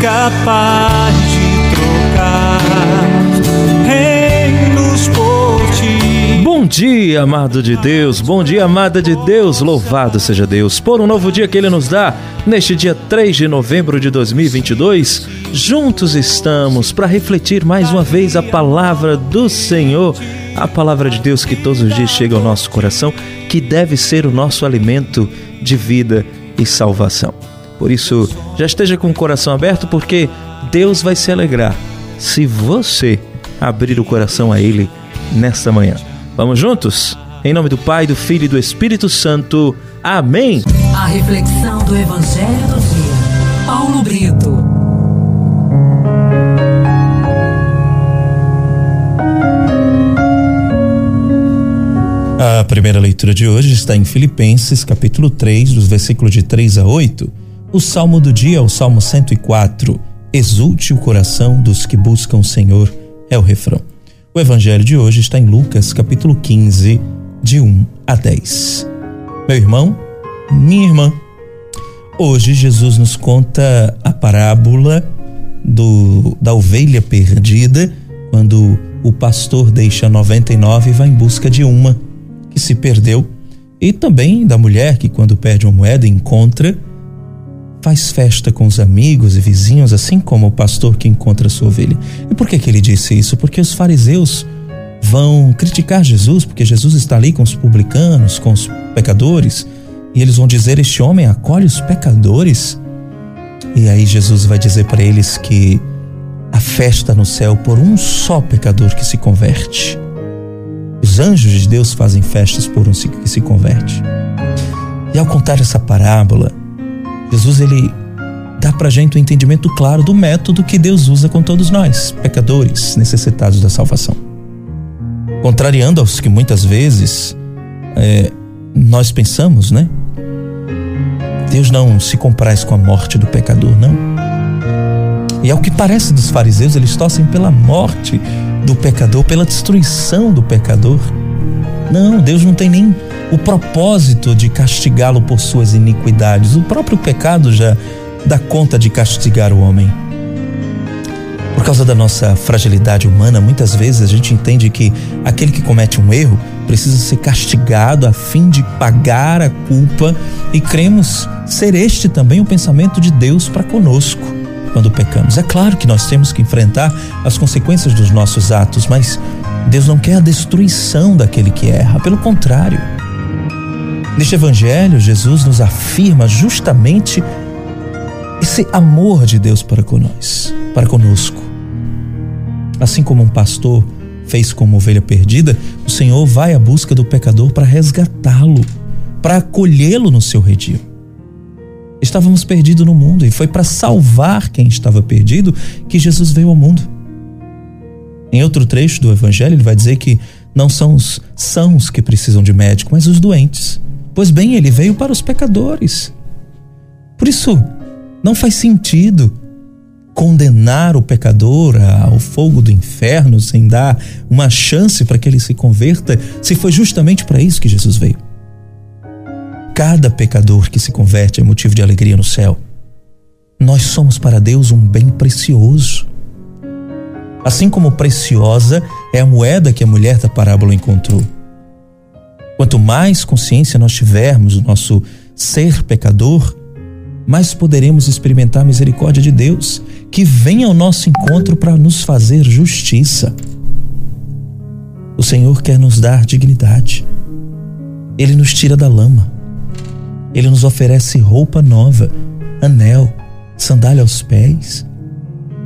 capaz de trocar reinos por ti. Bom dia, amado de Deus, bom dia, amada de Deus, louvado seja Deus por um novo dia que Ele nos dá. Neste dia 3 de novembro de 2022, juntos estamos para refletir mais uma vez a palavra do Senhor, a palavra de Deus que todos os dias chega ao nosso coração, que deve ser o nosso alimento de vida e salvação. Por isso, já esteja com o coração aberto, porque Deus vai se alegrar se você abrir o coração a Ele nesta manhã. Vamos juntos? Em nome do Pai, do Filho e do Espírito Santo. Amém. A reflexão do Evangelho do Dia. Paulo Brito. A primeira leitura de hoje está em Filipenses, capítulo 3, dos versículos de 3 a 8. O salmo do dia é o Salmo 104. Exulte o coração dos que buscam o Senhor, é o refrão. O evangelho de hoje está em Lucas, capítulo 15, de 1 a 10. Meu irmão, minha irmã, hoje Jesus nos conta a parábola do, da ovelha perdida, quando o pastor deixa 99 e vai em busca de uma que se perdeu, e também da mulher que, quando perde uma moeda, encontra, faz festa com os amigos e vizinhos, assim como o pastor que encontra sua ovelha. E por que, que ele disse isso? Porque os fariseus vão criticar Jesus, porque Jesus está ali com os publicanos, com os pecadores, e eles vão dizer: Este homem acolhe os pecadores. E aí Jesus vai dizer para eles que a festa no céu por um só pecador que se converte. Os anjos de Deus fazem festas por um que se converte. E ao contar essa parábola, Jesus ele dá pra gente um entendimento claro do método que Deus usa com todos nós, pecadores necessitados da salvação. Contrariando aos que muitas vezes é, nós pensamos, né? Deus não se compraz com a morte do pecador, não. E ao que parece dos fariseus, eles torcem pela morte do pecador, pela destruição do pecador. Não, Deus não tem nem o propósito de castigá-lo por suas iniquidades. O próprio pecado já dá conta de castigar o homem. Por causa da nossa fragilidade humana, muitas vezes a gente entende que aquele que comete um erro precisa ser castigado a fim de pagar a culpa e cremos ser este também o pensamento de Deus para conosco quando pecamos. É claro que nós temos que enfrentar as consequências dos nossos atos, mas Deus não quer a destruição daquele que erra, pelo contrário. Neste evangelho, Jesus nos afirma justamente esse amor de Deus para conosco, para conosco. Assim como um pastor fez com uma ovelha perdida, o Senhor vai à busca do pecador para resgatá-lo, para acolhê-lo no seu redil. Estávamos perdidos no mundo e foi para salvar quem estava perdido que Jesus veio ao mundo. Em outro trecho do Evangelho, ele vai dizer que não são os sãos que precisam de médico, mas os doentes. Pois bem, ele veio para os pecadores. Por isso, não faz sentido condenar o pecador ao fogo do inferno sem dar uma chance para que ele se converta, se foi justamente para isso que Jesus veio. Cada pecador que se converte é motivo de alegria no céu. Nós somos para Deus um bem precioso. Assim como preciosa é a moeda que a mulher da parábola encontrou. Quanto mais consciência nós tivermos do nosso ser pecador, mais poderemos experimentar a misericórdia de Deus, que vem ao nosso encontro para nos fazer justiça. O Senhor quer nos dar dignidade. Ele nos tira da lama. Ele nos oferece roupa nova, anel, sandália aos pés,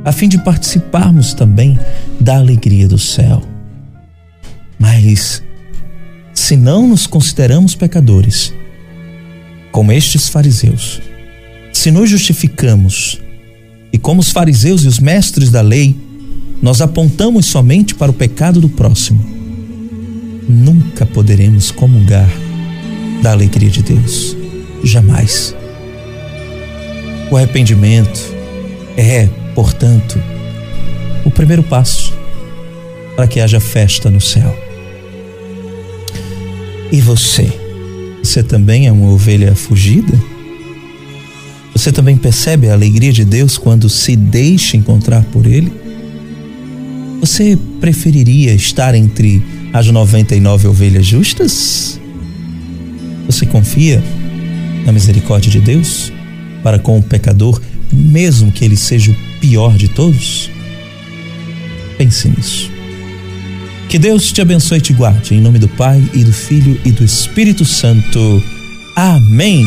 a fim de participarmos também da alegria do céu. Mas, se não nos consideramos pecadores, como estes fariseus, se nos justificamos e, como os fariseus e os mestres da lei, nós apontamos somente para o pecado do próximo, nunca poderemos comungar da alegria de Deus. Jamais. O arrependimento é, portanto, o primeiro passo para que haja festa no céu. E você? Você também é uma ovelha fugida? Você também percebe a alegria de Deus quando se deixa encontrar por Ele? Você preferiria estar entre as 99 ovelhas justas? Você confia na misericórdia de Deus para com o pecador, mesmo que ele seja o pior de todos? Pense nisso. Que Deus te abençoe e te guarde, em nome do Pai e do Filho e do Espírito Santo. Amém.